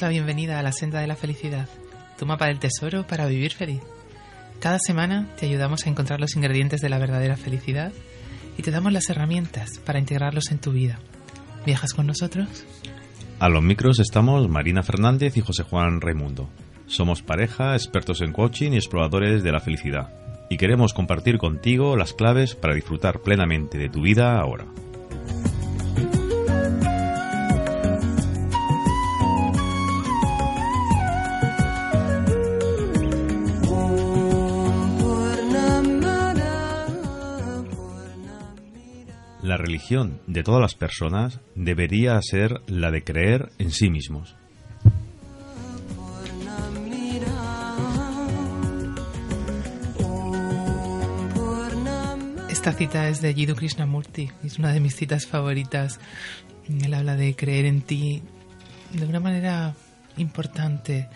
La senda de la felicidad, tu mapa del tesoro para vivir feliz. Cada semana te ayudamos a encontrar los ingredientes de la verdadera felicidad y te damos las herramientas para integrarlos en tu vida. ¿Viajas con nosotros? A los micros estamos Marina Fernández y José Juan Raimundo. Somos pareja, expertos en coaching y exploradores de la felicidad. Y queremos compartir contigo las claves para disfrutar plenamente de tu vida ahora. La religión de todas las personas debería ser la de creer en sí mismos. Esta cita es de Jiddu Krishnamurti, es una de mis citas favoritas. Él habla de creer en ti de una manera importante,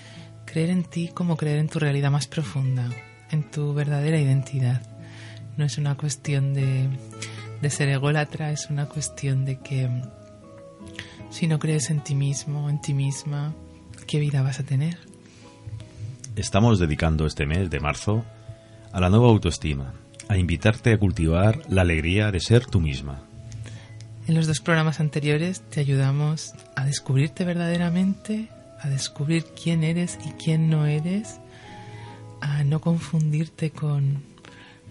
creer en ti como creer en tu realidad más profunda, en tu verdadera identidad. No es una cuestión de de ser ególatra es una cuestión de que si no crees en ti mismo, en ti misma, ¿qué vida vas a tener? Estamos dedicando este mes de marzo a la nueva autoestima, a invitarte a cultivar la alegría de ser tú misma. En los dos programas anteriores te ayudamos a descubrirte verdaderamente, a descubrir quién eres y quién no eres, a no confundirte con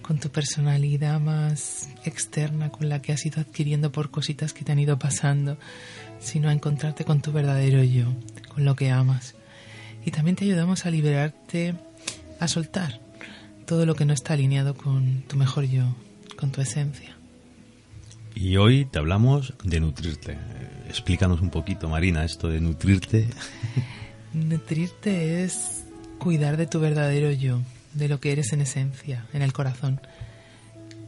con tu personalidad más externa, con la que has ido adquiriendo por cositas que te han ido pasando, sino a encontrarte con tu verdadero yo, con lo que amas. Y también te ayudamos a liberarte, a soltar todo lo que no está alineado con tu mejor yo, con tu esencia. Y hoy te hablamos de nutrirte. Explícanos un poquito, Marina, esto de nutrirte. Nutrirte es cuidar de tu verdadero yo, de lo que eres en esencia, en el corazón.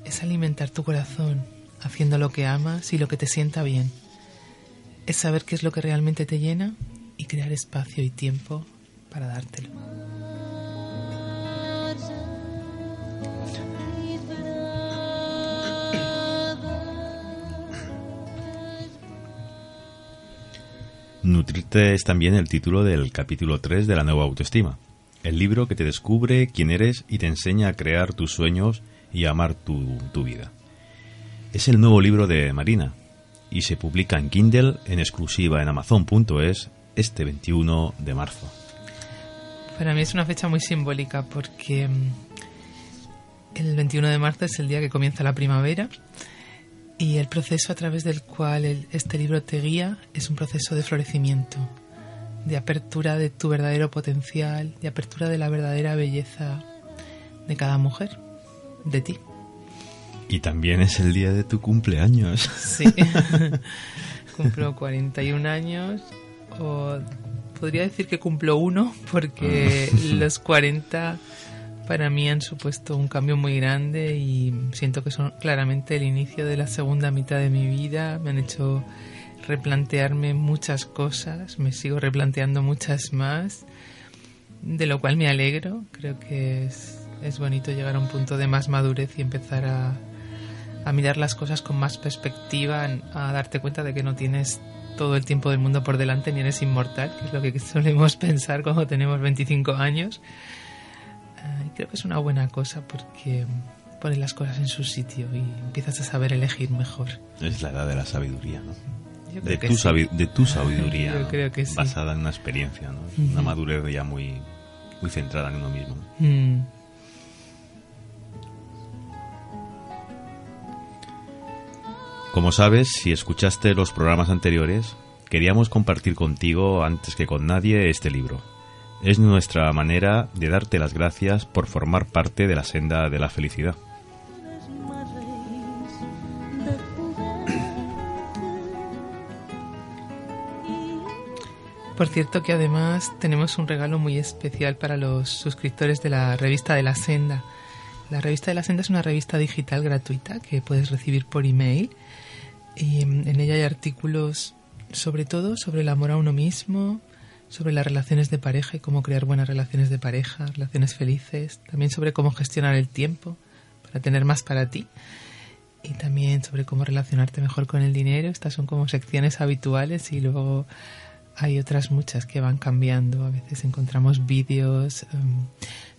Es alimentar tu corazón haciendo lo que amas y lo que te sienta bien. Es saber qué es lo que realmente te llena y crear espacio y tiempo para dártelo. Nutrirte es también el título del capítulo 3 de la nueva autoestima el libro que te descubre quién eres y te enseña a crear tus sueños y a amar tu, vida. Es el nuevo libro de Marina y se publica en Kindle en exclusiva en amazon.es este 21 de marzo. Para mí es una fecha muy simbólica porque mm, el 21 de marzo es el día que comienza la primavera y el proceso a través del cual este libro te guía es un proceso de florecimiento, de apertura de tu verdadero potencial, de apertura de la verdadera belleza de cada mujer, de ti. Y también es el día de tu cumpleaños. Sí, cumplo 41 años, o podría decir que cumplo uno, porque los 40 para mí han supuesto un cambio muy grande y siento que son claramente el inicio de la segunda mitad de mi vida. Me han hecho replantearme muchas cosas, me sigo replanteando muchas más de lo cual me alegro. Creo que es, es bonito llegar a un punto de más madurez y empezar a, a mirar las cosas con más perspectiva, a darte cuenta de que no tienes todo el tiempo del mundo por delante ni eres inmortal, que es lo que solemos pensar cuando tenemos 25 años. Ah, creo que es una buena cosa porque pone las cosas en su sitio y empiezas a saber elegir mejor. Es la edad de la sabiduría, ¿no? De tu, de tu, sabiduría basada en una experiencia, ¿no? una madurez ya muy, muy centrada en uno mismo. Mm. Como sabes, si escuchaste los programas anteriores, queríamos compartir contigo antes que con nadie este libro. Es nuestra manera de darte las gracias por formar parte de la senda de la felicidad. Por cierto que además tenemos un regalo muy especial para los suscriptores de la revista de la Senda. La revista de la Senda es una revista digital gratuita que puedes recibir por email y en ella hay artículos sobre todo sobre el amor a uno mismo, sobre las relaciones de pareja y cómo crear buenas relaciones de pareja, relaciones felices, también sobre cómo gestionar el tiempo para tener más para ti y también sobre cómo relacionarte mejor con el dinero. Estas son como secciones habituales y luego hay otras muchas que van cambiando. A veces encontramos vídeos, em,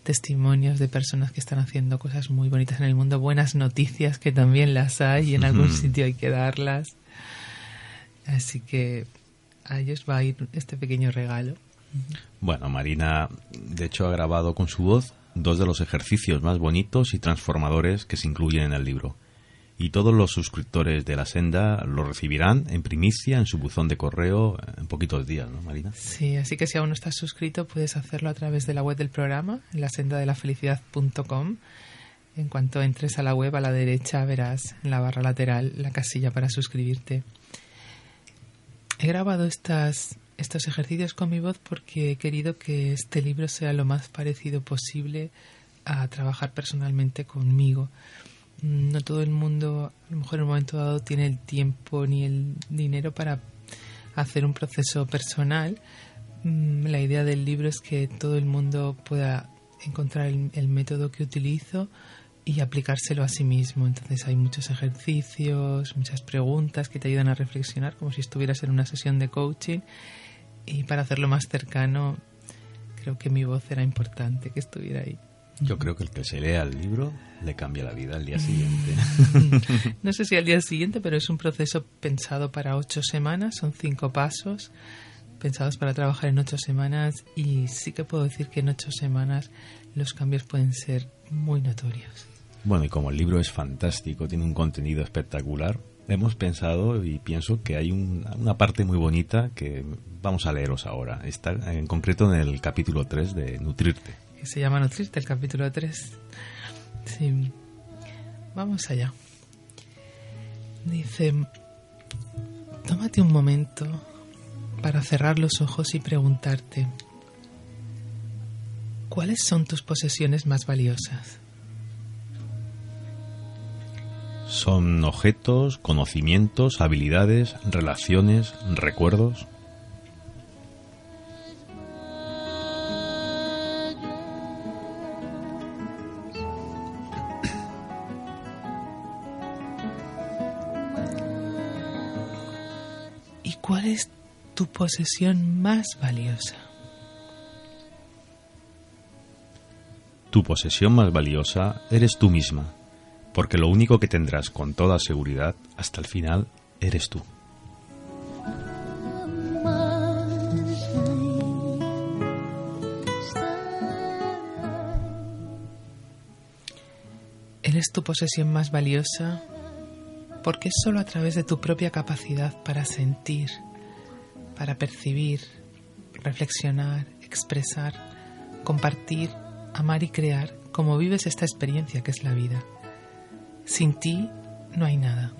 testimonios de personas que están haciendo cosas muy bonitas en el mundo, buenas noticias que también las hay y en algún sitio hay que darlas. Así que a ellos va a ir este pequeño regalo. Bueno, Marina, de hecho, ha grabado con su voz dos de los ejercicios más bonitos y transformadores que se incluyen en el libro y todos los suscriptores de la senda lo recibirán en primicia en su buzón de correo en poquitos días, ¿no, Marina? Sí, así que si aún no estás suscrito puedes hacerlo a través de la web del programa, en la senda de la. En cuanto entres a la web a la derecha verás en la barra lateral la casilla para suscribirte. He grabado estas, estos ejercicios con mi voz porque he querido que este libro sea lo más parecido posible a trabajar personalmente conmigo no todo el mundo, a lo mejor en un momento dado, tiene el tiempo ni el dinero para hacer un proceso personal. Mm, la idea del libro es que todo el mundo pueda encontrar el, método que utilizo y aplicárselo a sí mismo. Entonces hay muchos ejercicios, muchas preguntas que te ayudan a reflexionar como si estuvieras en una sesión de coaching. Y para hacerlo más cercano, creo que mi voz era importante que estuviera ahí. Yo creo que el que se lea el libro le cambia la vida al día siguiente. no sé si al día siguiente, pero es un proceso pensado para ocho semanas, son cinco pasos pensados para trabajar en ocho semanas y sí que puedo decir que en ocho semanas los cambios pueden ser muy notorios. Bueno, y como el libro es fantástico, tiene un contenido espectacular, hemos pensado y pienso que hay una parte muy bonita que vamos a leeros ahora. Está en concreto en el capítulo 3 de Nutrirte que se llama Nutrirte, el capítulo 3. Sí. Vamos allá. Dice, tómate un momento para cerrar los ojos y preguntarte, ¿cuáles son tus posesiones más valiosas? Son objetos, conocimientos, habilidades, relaciones, recuerdos. Tu posesión más valiosa? Tu posesión más valiosa eres tú misma, porque lo único que tendrás con toda seguridad hasta el final eres tú. Eres tu posesión más valiosa porque es solo a través de tu propia capacidad para sentir, para percibir, reflexionar, expresar, compartir, amar y crear como vives esta experiencia que es la vida. Sin ti no hay nada.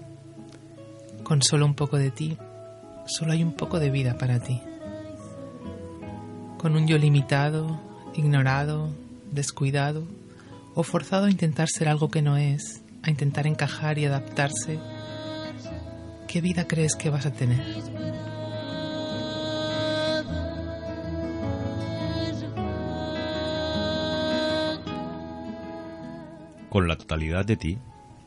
Con solo un poco de ti, solo hay un poco de vida para ti. Con un yo limitado, ignorado, descuidado o forzado a intentar ser algo que no es, a intentar encajar y adaptarse, ¿qué vida crees que vas a tener? Con la totalidad de ti,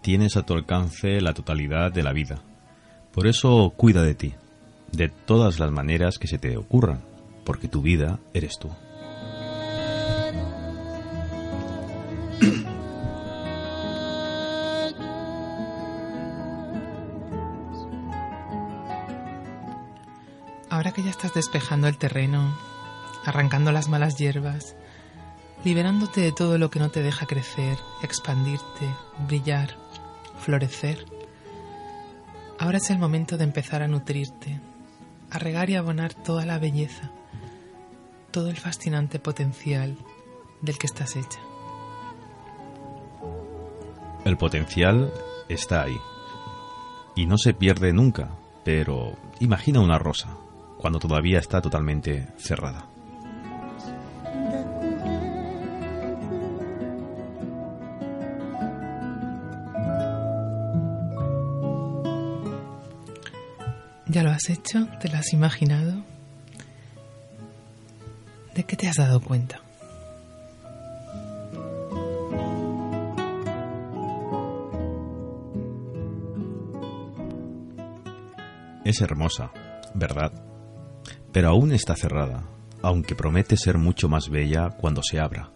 tienes a tu alcance la totalidad de la vida. Por eso cuida de ti, de todas las maneras que se te ocurran, porque tu vida eres tú. Ahora que ya estás despejando el terreno, arrancando las malas hierbas, liberándote de todo lo que no te deja crecer, expandirte, brillar, florecer, ahora es el momento de empezar a nutrirte, a regar y abonar toda la belleza, todo el fascinante potencial del que estás hecha. El potencial está ahí. Y no se pierde nunca, pero imagina una rosa, cuando todavía está totalmente cerrada. ¿Ya lo has hecho? ¿Te lo has imaginado? ¿De qué te has dado cuenta? Es hermosa, ¿verdad? Pero aún está cerrada, aunque promete ser mucho más bella cuando se abra.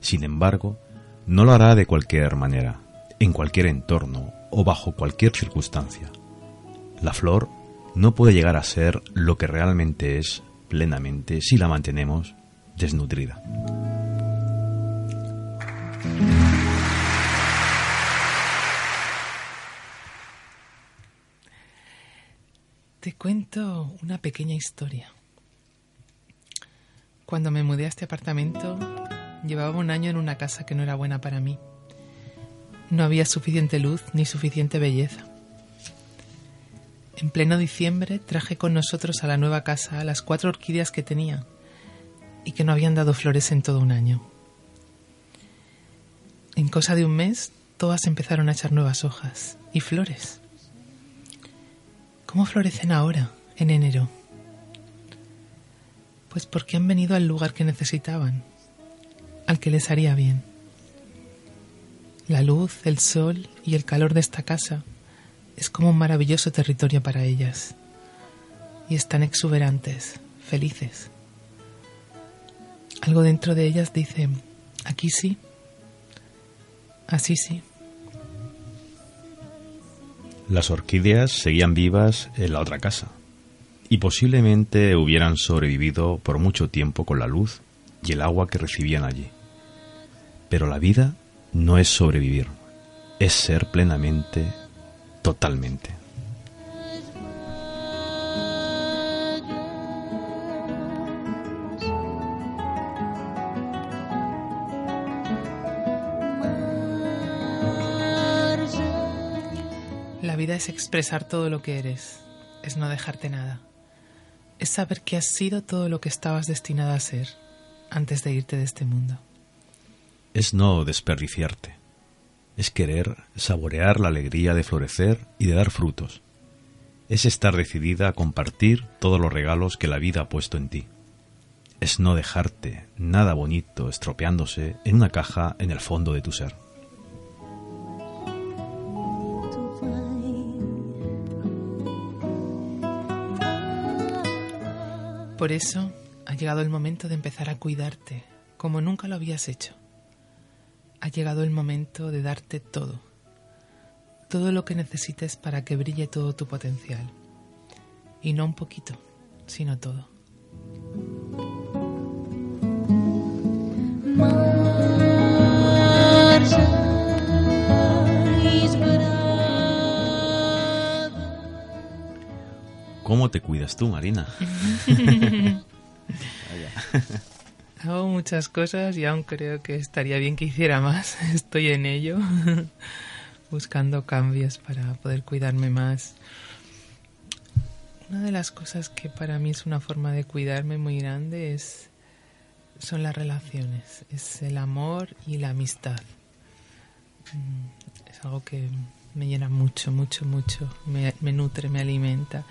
Sin embargo, no lo hará de cualquier manera, en cualquier entorno o bajo cualquier circunstancia. La flor no puede llegar a ser lo que realmente es plenamente si la mantenemos desnutrida. Te cuento una pequeña historia. Cuando me mudé a este apartamento, llevaba un año en una casa que no era buena para mí. No había suficiente luz ni suficiente belleza. En pleno diciembre traje con nosotros a la nueva casa las cuatro orquídeas que tenía y que no habían dado flores en todo un año. En cosa de un mes, todas empezaron a echar nuevas hojas y flores. ¿Cómo florecen ahora, en enero? Pues porque han venido al lugar que necesitaban, al que les haría bien. La luz, el sol y el calor de esta casa es como un maravilloso territorio para ellas. Y están exuberantes, felices. Algo dentro de ellas dice, aquí sí, así sí. Las orquídeas seguían vivas en la otra casa y posiblemente hubieran sobrevivido por mucho tiempo con la luz y el agua que recibían allí. Pero la vida no es sobrevivir, es ser plenamente, totalmente. La vida es expresar todo lo que eres, es no dejarte nada, es saber que has sido todo lo que estabas destinada a ser antes de irte de este mundo. Es no desperdiciarte, es querer saborear la alegría de florecer y de dar frutos, es estar decidida a compartir todos los regalos que la vida ha puesto en ti, es no dejarte nada bonito estropeándose en una caja en el fondo de tu ser. Por eso ha llegado el momento de empezar a cuidarte como nunca lo habías hecho. Ha llegado el momento de darte todo, todo lo que necesites para que brille todo tu potencial. Y no un poquito, sino todo. ¿Cómo te cuidas tú, Marina? Hago muchas cosas y aún creo que estaría bien que hiciera más. Estoy en ello, buscando cambios para poder cuidarme más. Una de las cosas que para mí es una forma de cuidarme muy grande es son las relaciones, es el amor y la amistad. Mm, Es algo que me llena mucho, mucho, mucho. Me, me nutre, me alimenta.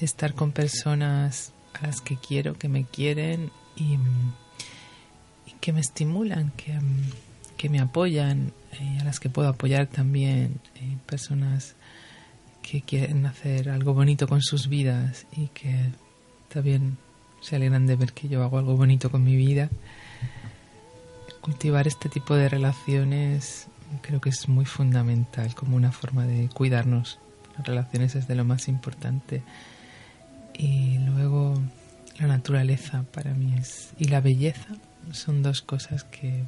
Estar con personas a las que quiero, que me quieren y, mm, y que me estimulan, que, mm, que me apoyan, y a las que puedo apoyar también, personas que quieren hacer algo bonito con sus vidas y que también se alegran de ver que yo hago algo bonito con mi vida. Cultivar este tipo de relaciones creo que es muy fundamental como una forma de cuidarnos. Las relaciones es de lo más importante. Y luego la naturaleza para mí es y la belleza son dos cosas que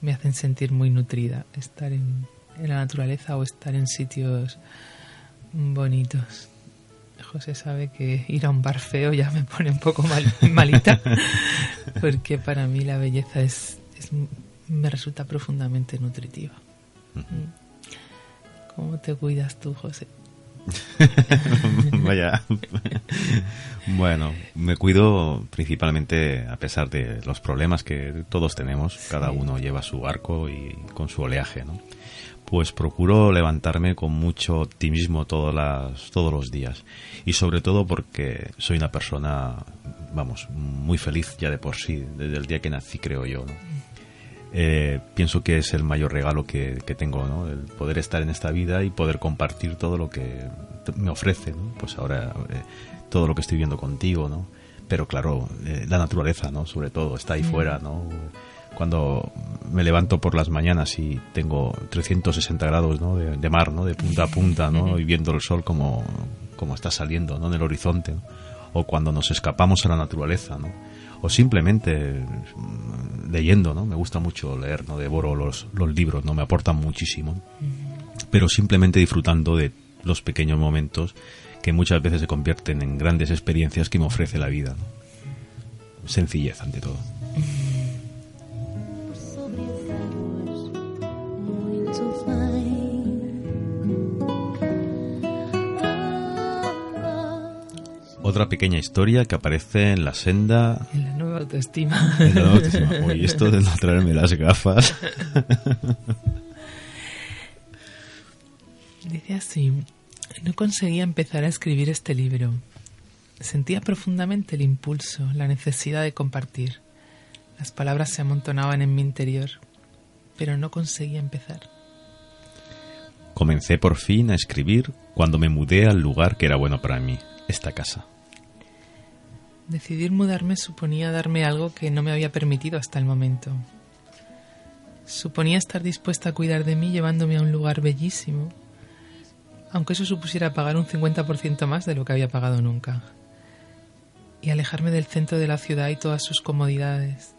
me hacen sentir muy nutrida. Estar en, en la naturaleza o estar en sitios bonitos. José sabe que ir a un bar feo ya me pone un poco mal, malita, porque para mí la belleza es, me resulta profundamente nutritiva. ¿Cómo te cuidas tú, José? Vaya. bueno, me cuido principalmente a pesar de los problemas que todos tenemos. Cada uno lleva su arco y con su oleaje, ¿no? pues procuro levantarme con mucho optimismo todas las, todos los días. Y sobre todo porque soy una persona, vamos, muy feliz ya de por sí, desde el día que nací, creo yo. ¿no? Eh, pienso que es el mayor regalo que, tengo, ¿no? El poder estar en esta vida y poder compartir todo lo que me ofrece, ¿no? Pues ahora eh, todo lo que estoy viendo contigo, ¿no? Pero claro, eh, la naturaleza, ¿no? Sobre todo, está ahí mm. fuera, ¿no? cuando me levanto por las mañanas y tengo 360 grados ¿no? de, mar, ¿no? de punta a punta, ¿no? y viendo el sol como, como está saliendo ¿no? en el horizonte, o cuando nos escapamos a la naturaleza, ¿no? O simplemente mm, leyendo, ¿no? me gusta mucho leer, ¿no? devoro los, los libros, ¿no? me aportan muchísimo, pero simplemente disfrutando de los pequeños momentos que muchas veces se convierten en grandes experiencias que me ofrece la vida. Sencillez ante todo. otra pequeña historia que aparece en la senda. En la nueva autoestima. En la nueva autoestima. Uy, esto de no traerme las gafas. Dice así: No conseguía empezar a escribir este libro. Sentía profundamente el impulso, la necesidad de compartir. Las palabras se amontonaban en mi interior, pero no conseguía empezar. Comencé por fin a escribir cuando me mudé al lugar que era bueno para mí, esta casa. Decidir mudarme suponía darme algo que no me había permitido hasta el momento. Suponía estar dispuesta a cuidar de mí llevándome a un lugar bellísimo, aunque eso supusiera pagar un 50% más de lo que había pagado nunca, y alejarme del centro de la ciudad y todas sus comodidades,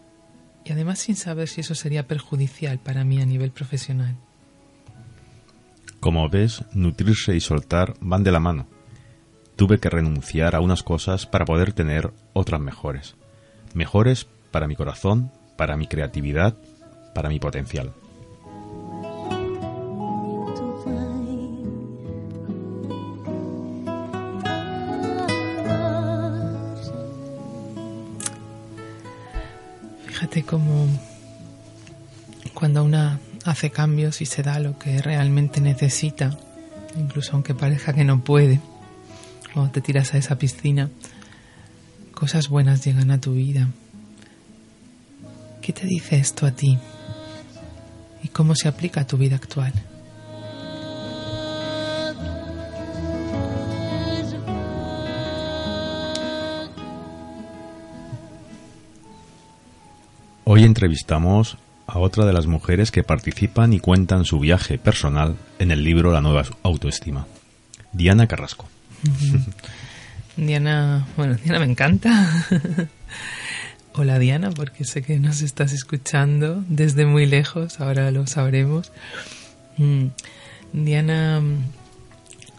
y además sin saber si eso sería perjudicial para mí a nivel profesional. Como ves, nutrirse y soltar van de la mano tuve que renunciar a unas cosas para poder tener otras mejores. Mejores para mi corazón, para mi creatividad, para mi potencial. Fíjate cómo cuando una hace cambios y se da lo que realmente necesita, incluso aunque parezca que no puede, cuando te tiras a esa piscina, cosas buenas llegan a tu vida. ¿Qué te dice esto a ti? ¿Y cómo se aplica a tu vida actual? Hoy entrevistamos a otra de las mujeres que participan y cuentan su viaje personal en el libro La nueva autoestima, Diana Carrasco. Diana, bueno, Diana me encanta. Hola Diana, porque sé que nos estás escuchando desde muy lejos, ahora lo sabremos. Mm, Diana mm,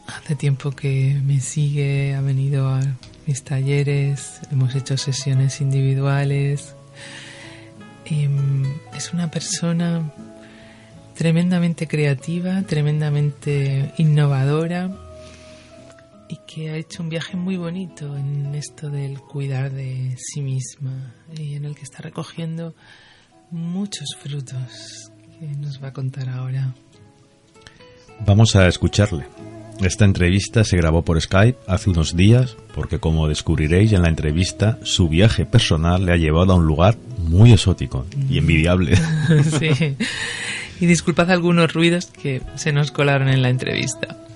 hace tiempo que me sigue, ha venido a mis talleres, hemos hecho sesiones individuales. Mm, es una persona tremendamente creativa, tremendamente innovadora y que ha hecho un viaje muy bonito en esto del cuidar de sí misma y en el que está recogiendo muchos frutos que nos va a contar ahora. Vamos a escucharle. Esta entrevista se grabó por Skype hace unos días porque como descubriréis en la entrevista, su viaje personal le ha llevado a un lugar muy exótico y envidiable. sí. Y disculpad algunos ruidos que se nos colaron en la entrevista.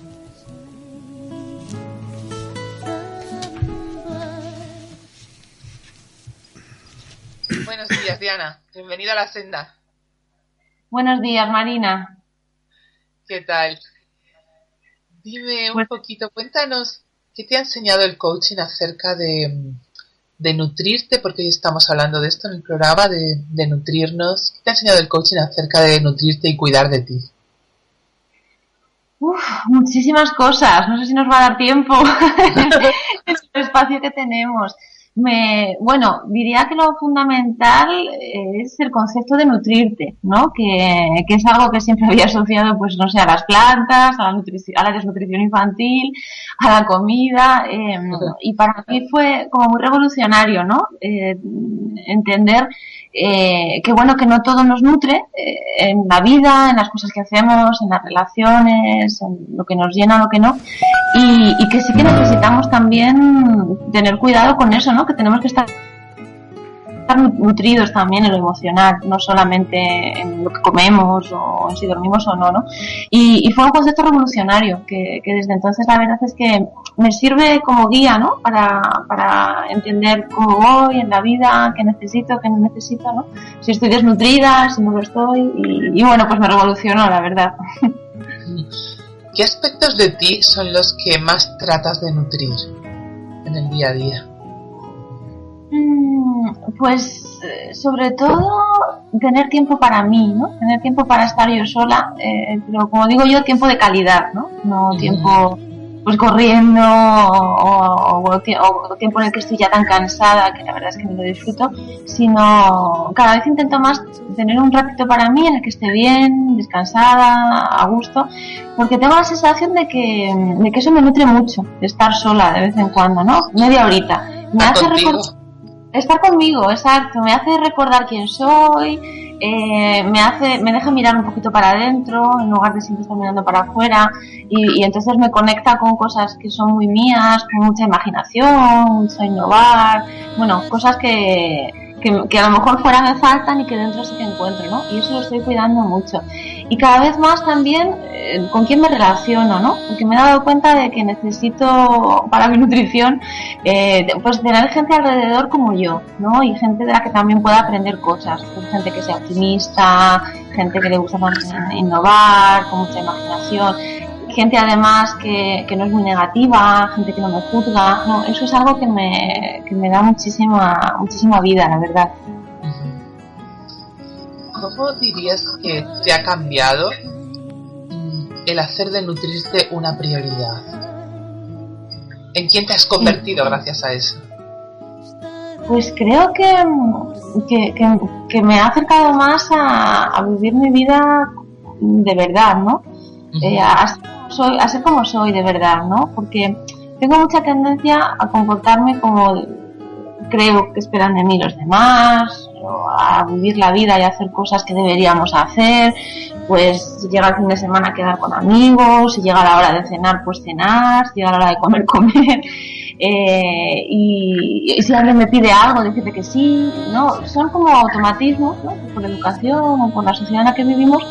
Buenos días, Diana. Bienvenida a la senda. Buenos días, Marina. ¿Qué tal? Dime un pues poquito, cuéntanos, ¿qué te ha enseñado el coaching acerca de, de nutrirte? Porque hoy estamos hablando de esto en el programa, de, de nutrirnos. ¿Qué te ha enseñado el coaching acerca de nutrirte y cuidar de ti? Uf, muchísimas cosas. No sé si nos va a dar tiempo. el espacio que tenemos. Me, bueno, diría que lo fundamental es el concepto de nutrirte, ¿no? Que, que es algo que siempre había asociado, pues, no sé, a las plantas, a la, nutrición, a la desnutrición infantil, a la comida, eh, y para mí fue como muy revolucionario, ¿no? Eh, entender eh, que bueno, que no todo nos nutre eh, en la vida, en las cosas que hacemos, en las relaciones, en lo que nos llena, lo que no, y, y que sí que necesitamos también tener cuidado con eso, ¿no? Que tenemos que estar nutridos también en lo emocional, no solamente en lo que comemos o en si dormimos o no, ¿no? Y, fue un concepto revolucionario que, desde entonces la verdad es que me sirve como guía, ¿no? Para, para entender cómo voy en la vida, qué necesito, qué no necesito, ¿no? Si estoy desnutrida, si no lo estoy, y bueno, pues me revolucionó, la verdad. ¿Qué aspectos de ti son los que más tratas de nutrir en el día a día? Mm, pues eh, sobre todo tener tiempo para mí, ¿no? Tener tiempo para estar yo sola, eh, pero como digo yo, tiempo de calidad, ¿no? No tiempo pues corriendo o, tiempo en el que estoy ya tan cansada que la verdad es que no lo disfruto, sino cada vez intento más tener un ratito para mí en el que esté bien, descansada, a gusto, porque tengo la sensación de que, de que eso me nutre mucho, de estar sola de vez en cuando, ¿no? Media horita. Me hace recordar estar conmigo, exacto, me hace recordar quién soy, eh, me hace, me deja mirar un poquito para adentro en lugar de siempre estar mirando para afuera y, entonces me conecta con cosas que son muy mías, con mucha imaginación, mucho innovar, bueno, cosas que, que, a lo mejor fuera me faltan y que dentro sí que encuentro, ¿no? Y eso lo estoy cuidando mucho. Y cada vez más también eh, con quién me relaciono, ¿no? Porque me he dado cuenta de que necesito para mi nutrición eh, pues tener gente alrededor como yo, ¿no? Y gente de la que también pueda aprender cosas. Pues gente que sea optimista, gente que le gusta innovar, con mucha imaginación gente además que, que, no es muy negativa, gente que no me juzga, no, eso es algo que me, que me da muchísima, muchísima vida, la verdad. ¿Cómo dirías que te ha cambiado el hacer de nutrirte una prioridad? ¿En quién te has convertido gracias a eso? Pues creo que, que, que, me ha acercado más a, a, vivir mi vida de verdad, ¿no? Eh, soy, a ser como soy de verdad, ¿no? Porque tengo mucha tendencia a comportarme como creo que esperan de mí los demás, a vivir la vida y hacer cosas que deberíamos hacer, pues si llega el fin de semana a quedar con amigos, si llega la hora de cenar, pues cenar, si llega la hora de comer, comer, eh, y, si alguien me pide algo, decirle que sí, ¿no? Son como automatismos, ¿no? Por educación o por la sociedad en la que vivimos,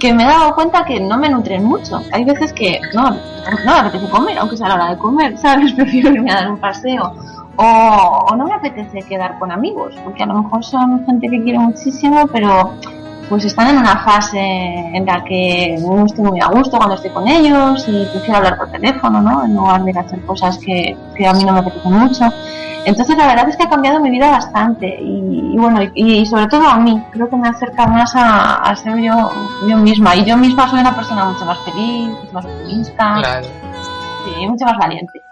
que me he dado cuenta que no me nutren mucho. Hay veces que no, no me apetece comer, aunque sea la hora de comer, ¿sabes? Prefiero irme a dar un paseo. O, no me apetece quedar con amigos, porque a lo mejor son gente que quiero muchísimo, pero pues están en una fase en la que no estoy muy a gusto cuando estoy con ellos y prefiero hablar por teléfono, ¿no? En lugar de hacer cosas que, que a mí no me apetecen mucho. Entonces la verdad es que ha cambiado mi vida bastante y, bueno, y, sobre todo a mí, creo que me acerca más a, ser yo, yo misma y yo misma soy una persona mucho más feliz, mucho más optimista, claro. sí, mucho más valiente.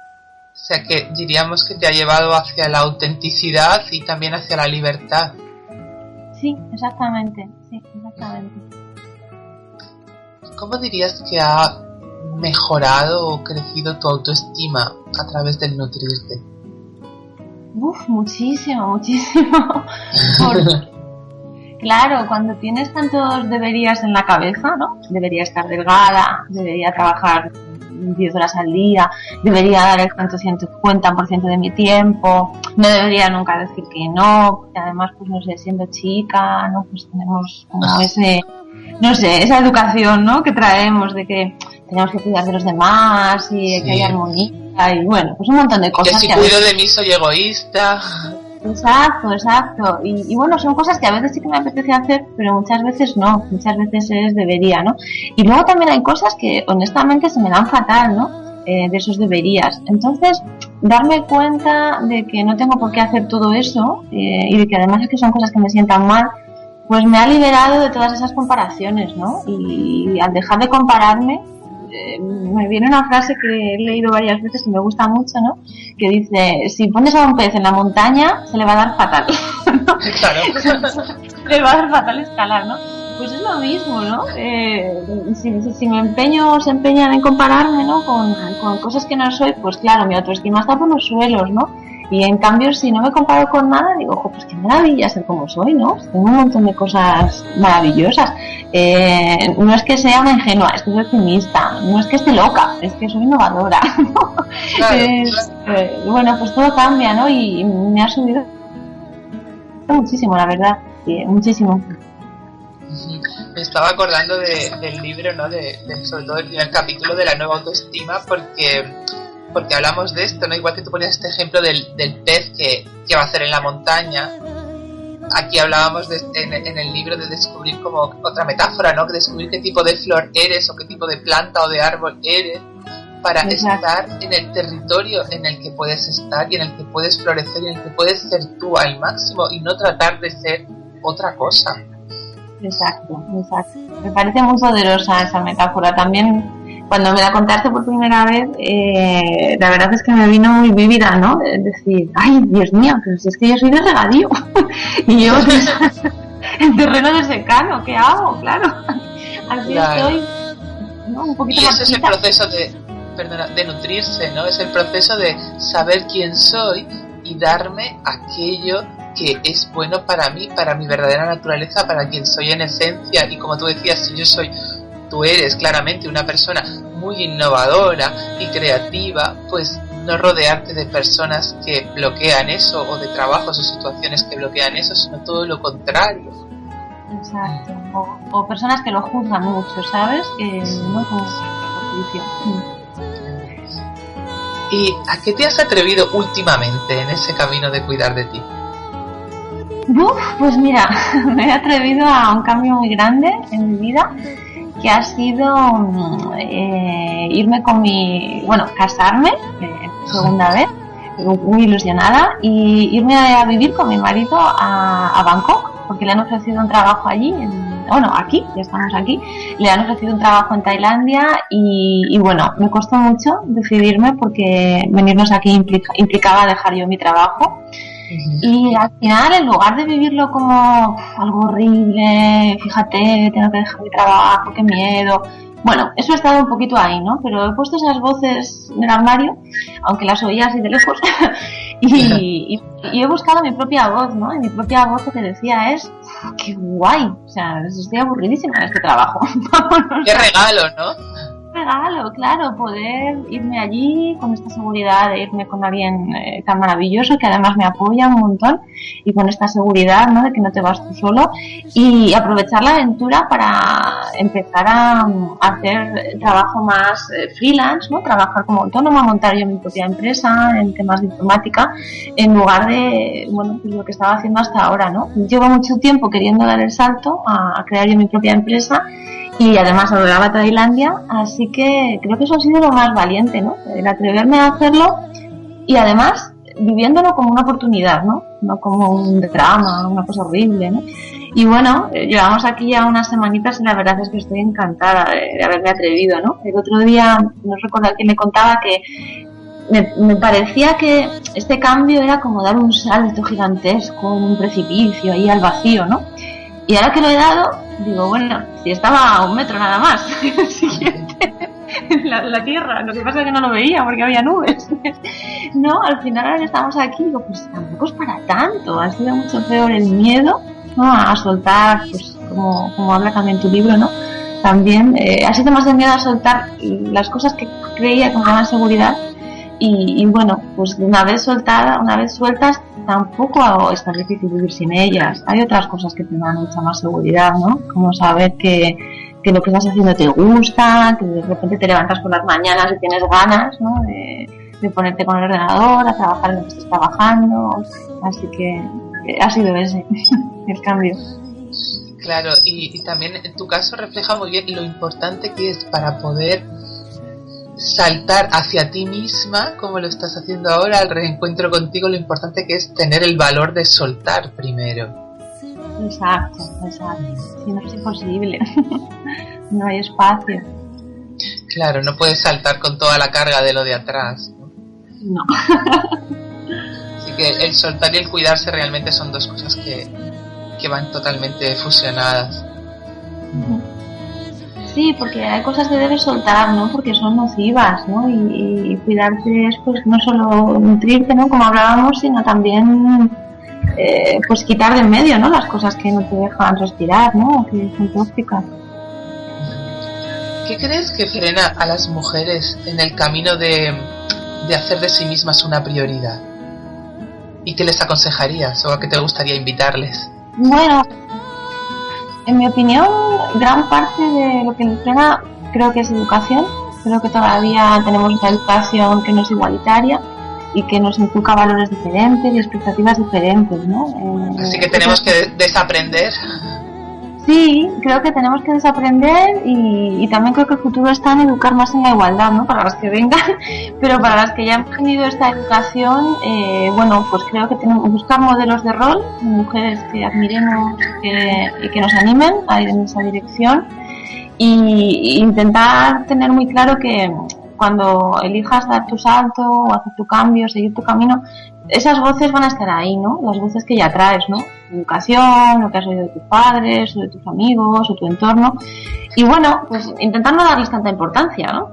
O sea que diríamos que te ha llevado hacia la autenticidad y también hacia la libertad. Sí, exactamente, sí, exactamente. ¿Cómo dirías que ha mejorado o crecido tu autoestima a través del nutrirte? Uf, muchísimo, muchísimo. claro, cuando tienes tantos deberías en la cabeza, ¿no? Debería estar delgada, debería trabajar 10 horas al día, debería dar el 150% de mi tiempo, no debería nunca decir que no, porque además, pues no sé, siendo chica, ¿no? Pues tenemos como ese no sé, esa educación, ¿no? Que traemos de que tenemos que cuidar de los demás y que hay armonía y bueno, pues un montón de cosas. Que si cuido de mí soy egoísta. Exacto, exacto. Y, bueno, son cosas que a veces sí que me apetece hacer, pero muchas veces no, muchas veces es debería, ¿no? Y luego también hay cosas que honestamente se me dan fatal, ¿no? Eh, de esos deberías. Entonces, darme cuenta de que no tengo por qué hacer todo eso eh, y de que además es que son cosas que me sientan mal, pues me ha liberado de todas esas comparaciones, ¿no? Y al dejar de compararme, me viene una frase que he leído varias veces y me gusta mucho, ¿no? Que dice, si pones a un pez en la montaña, se le va a dar fatal. Claro. le va a dar fatal escalar, ¿no? Pues es lo mismo, ¿no? Eh, si, si, me empeño o se empeñan en compararme, ¿no? Con, con cosas que no soy, pues claro, mi autoestima está por los suelos, ¿no? Y en cambio, si no me comparo con nada, digo, ojo, pues qué maravilla ser como soy, ¿no? Tengo un montón de cosas maravillosas. Eh, no es que sea una ingenua, es que soy optimista, no es que esté loca, es que soy innovadora. Eh, bueno, pues todo cambia, ¿no? Y me ha subido muchísimo, la verdad, muchísimo. Me estaba acordando del libro, ¿no? De, sobre todo el capítulo de la nueva autoestima, porque porque hablamos de esto, ¿no? Igual que tú ponías este ejemplo del, del pez que, que, va a hacer en la montaña. Aquí hablábamos de, en, en, el libro de descubrir como otra metáfora, ¿no? Que descubrir qué tipo de flor eres o qué tipo de planta o de árbol eres para estar en el territorio en el que puedes estar y en el que puedes florecer y en el que puedes ser tú al máximo y no tratar de ser otra cosa. Exacto, exacto. Me parece muy poderosa esa metáfora. También cuando me la contaste por primera vez, eh, la verdad es que me vino muy vívida, ¿no? Es decir, ay, Dios mío, pero si es que yo soy de regadío. y yo, en terreno de secano, ¿qué hago? Claro. Así estoy. ¿no? Un poquito y ese es el proceso de, perdona, de nutrirse, ¿no? Es el proceso de saber quién soy y darme aquello que es bueno para mí, para mi verdadera naturaleza, para quien soy en esencia. Y como tú decías, si yo soy tú eres claramente una persona muy innovadora y creativa, pues no rodearte de personas que bloquean eso o de trabajos o situaciones que bloquean eso, sino todo lo contrario. Exacto. O, personas que lo juzgan mucho, ¿sabes? Que no ¿Y a qué te has atrevido últimamente en ese camino de cuidar de ti? Uf, pues mira, me he atrevido a un cambio muy grande en mi vida que ha sido eh, irme con mi, bueno, casarme, eh, segunda vez, muy ilusionada, y irme a, vivir con mi marido a, Bangkok, porque le han ofrecido un trabajo allí, bueno, aquí, ya estamos aquí, le han ofrecido un trabajo en Tailandia y, bueno, me costó mucho decidirme porque venirnos aquí implicaba dejar yo mi trabajo y al final, en lugar de vivirlo como algo horrible, fíjate, tengo que dejar mi trabajo, qué miedo. Bueno, eso ha estado un poquito ahí, ¿no? Pero he puesto esas voces en el armario, aunque las oía así de lejos, y, he buscado mi propia voz, ¿no? Y mi propia voz lo que decía es, qué guay, o sea, estoy aburridísima en este trabajo. qué regalo, ¿no? Regalo, claro, poder irme allí con esta seguridad de irme con alguien eh, tan maravilloso que además me apoya un montón y con esta seguridad ¿no? de que no te vas tú solo y aprovechar la aventura para empezar a, hacer trabajo más eh, freelance, ¿no? trabajar como autónoma, montar yo mi propia empresa en temas de informática en lugar de bueno, pues lo que estaba haciendo hasta ahora. ¿no? Llevo mucho tiempo queriendo dar el salto a crear yo mi propia empresa y además adoraba Tailandia, así que creo que eso ha sido lo más valiente, ¿no? El atreverme a hacerlo y además viviéndolo como una oportunidad, ¿no? No como un drama, una cosa horrible, ¿no? Y bueno, llevamos aquí ya unas semanitas y la verdad es que estoy encantada de, haberme atrevido, ¿no? El otro día, no recuerdo quién me contaba que me, me, parecía que este cambio era como dar un salto gigantesco un precipicio ahí al vacío, ¿no? Y ahora que lo he dado, digo, bueno, si estaba a un metro nada más, siguiente, la, la, tierra, lo que pasa es que no lo veía porque había nubes. no, al final ahora que estamos aquí, digo, pues tampoco es para tanto, ha sido mucho peor el miedo ¿no? a soltar, pues como, como habla también tu libro, ¿no? También eh, ha sido más de miedo a soltar las cosas que creía con gran seguridad y, bueno, pues una vez soltada, una vez sueltas, tampoco es tan difícil vivir sin ellas. Hay otras cosas que te dan mucha más seguridad, ¿no? Como saber que, que lo que estás haciendo te gusta, que de repente te levantas por las mañanas y tienes ganas, ¿no? De, ponerte con el ordenador, a trabajar en lo que estés trabajando. Así que ha sido ese el cambio. Claro, y, y, también en tu caso refleja muy bien lo importante que es para poder saltar hacia ti misma, como lo estás haciendo ahora, al reencuentro contigo, lo importante que es tener el valor de soltar primero. Exacto, exacto. Si no es imposible, no hay espacio. Claro, no puedes saltar con toda la carga de lo de atrás. No. Así que el soltar y el cuidarse realmente son dos cosas que, que van totalmente fusionadas. Sí, porque hay cosas que debes soltar, ¿no? Porque son nocivas, ¿no? Y, cuidarte es, pues, no solo nutrirte, ¿no? Como hablábamos, sino también, eh, pues, quitar de en medio, ¿no? Las cosas que no te dejan respirar, ¿no? Que son tóxicas. ¿Qué crees que frena a las mujeres en el camino de, de hacer de sí mismas una prioridad? ¿Y qué les aconsejarías o a qué te gustaría invitarles? Bueno, en mi opinión, gran parte de lo que nos frena creo que es educación. Creo que todavía tenemos una educación que no es igualitaria y que nos inculca valores diferentes y expectativas diferentes, ¿no? Eh, Así que tenemos que desaprender. Sí, creo que tenemos que desaprender y, también creo que el futuro está en educar más en la igualdad, ¿no? Para las que vengan, pero para las que ya han tenido esta educación, eh, bueno, pues creo que tenemos que buscar modelos de rol, mujeres que admiremos y que nos animen a ir en esa dirección y, intentar tener muy claro que cuando elijas dar tu salto o hacer tu cambio, seguir tu camino, esas voces van a estar ahí, ¿no? Las voces que ya traes, ¿no? educación, lo que has oído de tus padres, o de tus amigos, o tu entorno. Y bueno, pues intentar no darles tanta importancia, ¿no?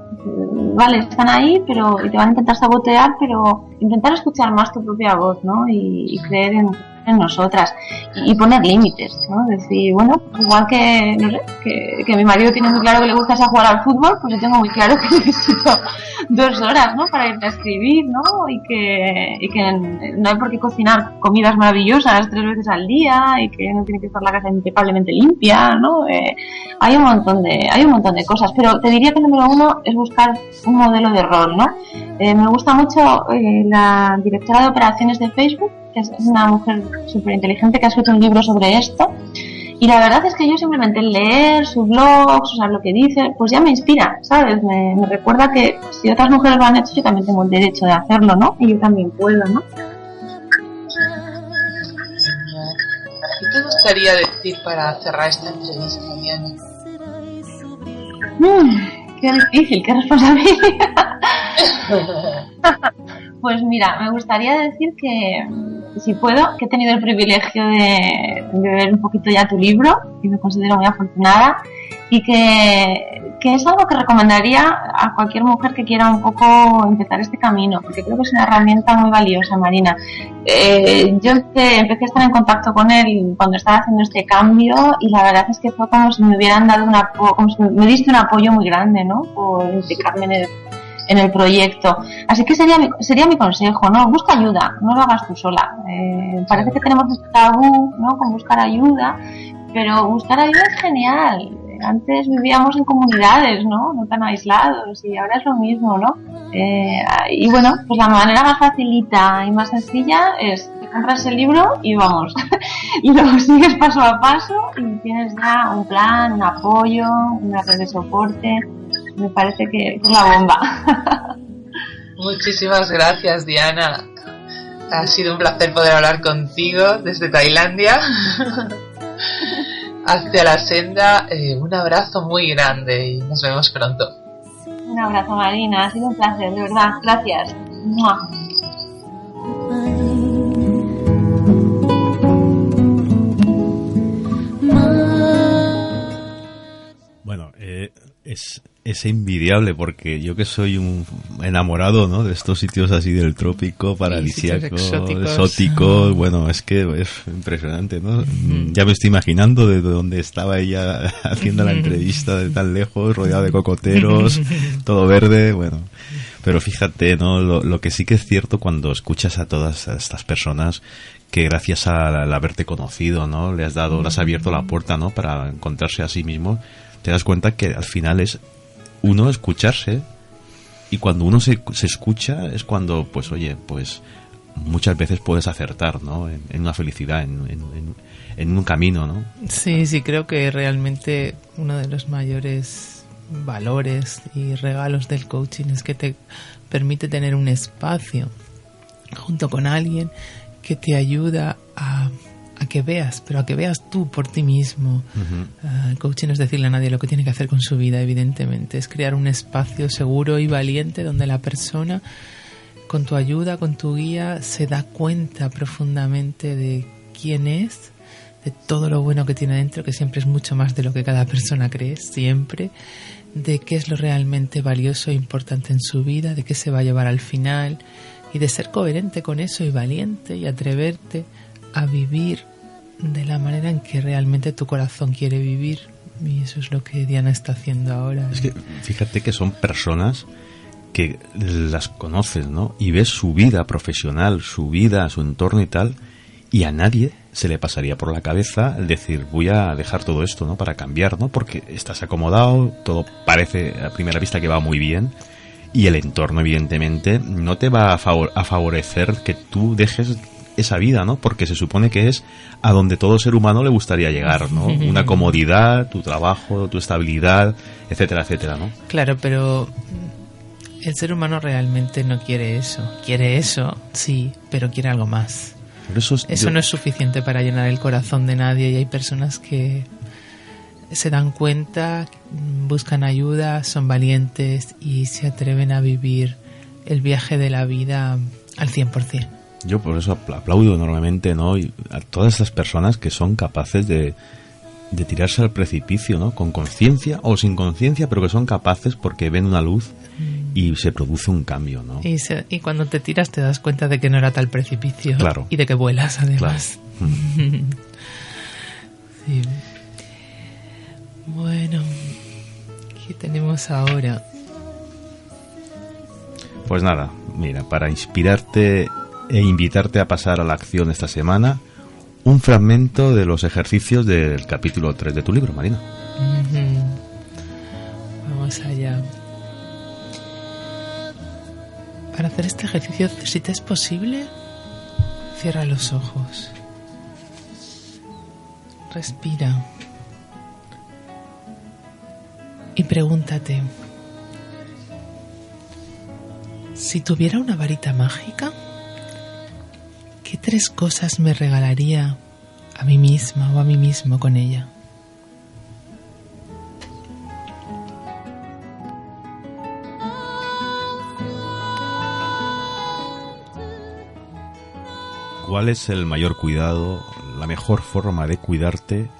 Vale, están ahí, pero y te van a intentar sabotear, pero intentar escuchar más tu propia voz, ¿no? y creer en, en nosotras y, poner límites, ¿no? Decir, bueno, igual que, no sé, que, mi marido tiene muy claro que le gusta jugar al fútbol, pues yo tengo muy claro que necesito dos horas, ¿no? Para irte a escribir, ¿no? Y que, y que no hay por qué cocinar comidas maravillosas tres veces al día y que no tiene que estar la casa impecablemente limpia, ¿no? Eh, hay un montón de, hay un montón de cosas, pero te diría que número uno es buscar un modelo de rol, ¿no? Eh, me gusta mucho eh, la directora de operaciones de Facebook, que es una mujer súper inteligente que ha escrito un libro sobre esto. Y la verdad es que yo simplemente leer su blog, o sea, lo que dice, pues ya me inspira, ¿sabes? Me, recuerda que si otras mujeres lo han hecho, yo también tengo el derecho de hacerlo, ¿no? Y yo también puedo, ¿no? ¿Qué te gustaría decir para cerrar esta entrevista, Diana? Mm, qué difícil, qué responsabilidad. pues mira, me gustaría decir que si puedo, que he tenido el privilegio de, ver un poquito ya tu libro y me considero muy afortunada y que, que, es algo que recomendaría a cualquier mujer que quiera un poco empezar este camino, porque creo que es una herramienta muy valiosa, Marina. Eh, yo empecé, a estar en contacto con él cuando estaba haciendo este cambio y la verdad es que fue como si me hubieran dado una, como si me diste un apoyo muy grande, ¿no? Por implicarme en el en el proyecto. Así que sería mi, sería mi consejo, ¿no? Busca ayuda, no lo hagas tú sola. Eh, parece que tenemos este tabú, ¿no? Con buscar ayuda, pero buscar ayuda es genial. Antes vivíamos en comunidades, ¿no? No tan aislados y ahora es lo mismo, ¿no? Eh, y bueno, pues la manera más facilita y más sencilla es compras el libro y vamos. y lo sigues paso a paso y tienes ya un plan, un apoyo, una red de soporte me parece que es la bomba. Muchísimas gracias, Diana. Ha sido un placer poder hablar contigo desde Tailandia. Hacia la senda, eh, un abrazo muy grande y nos vemos pronto. Un abrazo, Marina. Ha sido un placer, de verdad. Gracias. Bueno, eh, es es envidiable porque yo que soy un enamorado ¿no? de estos sitios así del trópico, paradisíacos, exóticos. bueno, es que es impresionante, ¿no? Ya me estoy imaginando de dónde estaba ella haciendo la entrevista de tan lejos, rodeado de cocoteros, todo verde, bueno. Pero fíjate, ¿no? Lo, que sí que es cierto cuando escuchas a todas estas personas que gracias al haberte conocido, ¿no? Le has dado, le has abierto la puerta, ¿no? Para encontrarse a sí mismo, te das cuenta que al final es uno escucharse y cuando uno se, se escucha es cuando, pues oye, pues muchas veces puedes acertar, ¿no? En, una felicidad, en, en, un camino, ¿no? Sí, sí, creo que realmente uno de los mayores valores y regalos del coaching es que te permite tener un espacio junto con alguien que te ayuda a, a que veas, pero a que veas tú por ti mismo. Ah, el coaching no es decirle a nadie lo que tiene que hacer con su vida, evidentemente. Es crear un espacio seguro y valiente donde la persona con tu ayuda, con tu guía, se da cuenta profundamente de quién es, de todo lo bueno que tiene dentro, que siempre es mucho más de lo que cada persona cree, siempre, de qué es lo realmente valioso e importante en su vida, de qué se va a llevar al final, y de ser coherente con eso y valiente y atreverte a vivir de la manera en que realmente tu corazón quiere vivir. Y eso es lo que Diana está haciendo ahora. Es que fíjate que son personas que las conoces, ¿no? Y ves su vida profesional, su vida, su entorno y tal, y a nadie se le pasaría por la cabeza el decir, voy a dejar todo esto, ¿no? Para cambiar, ¿no? Porque estás acomodado, todo parece a primera vista que va muy bien, y el entorno, evidentemente, no te va a, a favorecer que tú dejes esa vida, ¿no? Porque se supone que es a donde todo ser humano le gustaría llegar, ¿no? Una comodidad, tu trabajo, tu estabilidad, etcétera, etcétera, ¿no? Claro, pero el ser humano realmente no quiere eso. Quiere eso, sí, pero quiere algo más. eso no es suficiente para llenar el corazón de nadie y hay personas que se dan cuenta, buscan ayuda, son valientes y se atreven a vivir el viaje de la vida al 100%. Yo por eso aplaudo enormemente ¿no? a todas esas personas que son capaces de, de tirarse al precipicio, ¿no? Con conciencia o sin conciencia, pero que son capaces porque ven una luz y se produce un cambio, ¿no? Y, y, cuando te tiras te das cuenta de que no era tal precipicio. Claro. Y de que vuelas, además. sí. Bueno, ¿qué tenemos ahora? Pues nada, mira, para inspirarte e invitarte a pasar a la acción esta semana, un fragmento de los ejercicios del capítulo 3 de tu libro, Marina. Vamos allá. Para hacer este ejercicio, si te es posible, cierra los ojos. Respira. Y pregúntate, si tuviera una varita mágica, ¿qué tres cosas me regalaría a mí misma o a mí mismo con ella? ¿Cuál es el mayor cuidado, la mejor forma de cuidarte,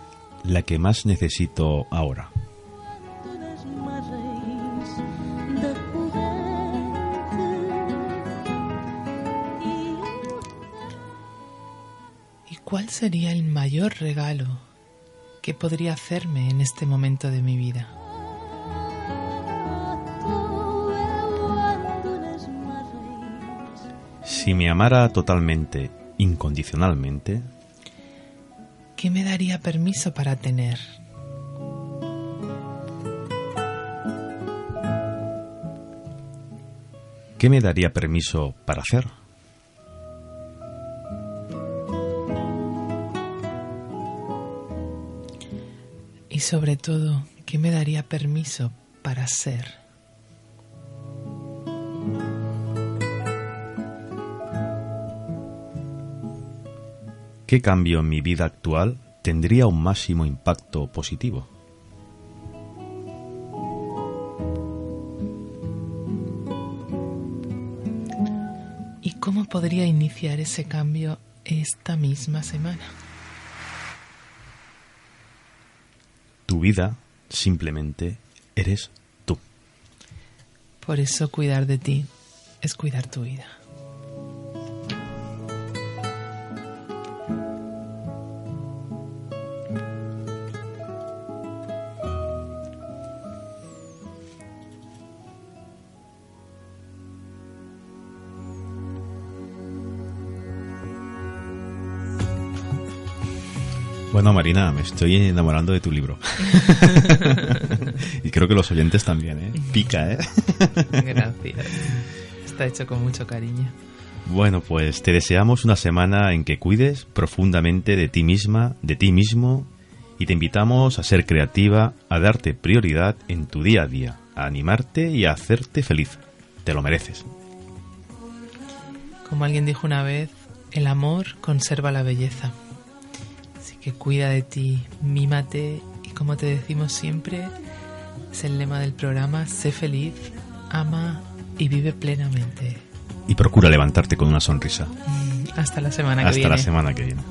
la que más necesito ahora? Sería el mayor regalo que podría hacerme en este momento de mi vida? Si me amara totalmente, incondicionalmente, ¿qué me daría permiso para tener? ¿Qué me daría permiso para hacer? Sobre todo, ¿qué me daría permiso para ser? ¿Qué cambio en mi vida actual tendría un máximo impacto positivo? ¿Y cómo podría iniciar ese cambio esta misma semana? Tu vida simplemente eres tú. Por eso cuidar de ti es cuidar tu vida. Marina, me estoy enamorando de tu libro. y creo que los oyentes también, ¿eh? Pica, ¿eh? Gracias. Está hecho con mucho cariño. Bueno, pues te deseamos una semana en que cuides profundamente de ti misma, de ti mismo, y te invitamos a ser creativa, a darte prioridad en tu día a día, a animarte y a hacerte feliz. Te lo mereces. Como alguien dijo una vez, el amor conserva la belleza. Que cuida de ti, mímate y como te decimos siempre, es el lema del programa, sé feliz, ama y vive plenamente. Y procura levantarte con una sonrisa. Hasta la semana que Hasta viene. la semana que viene.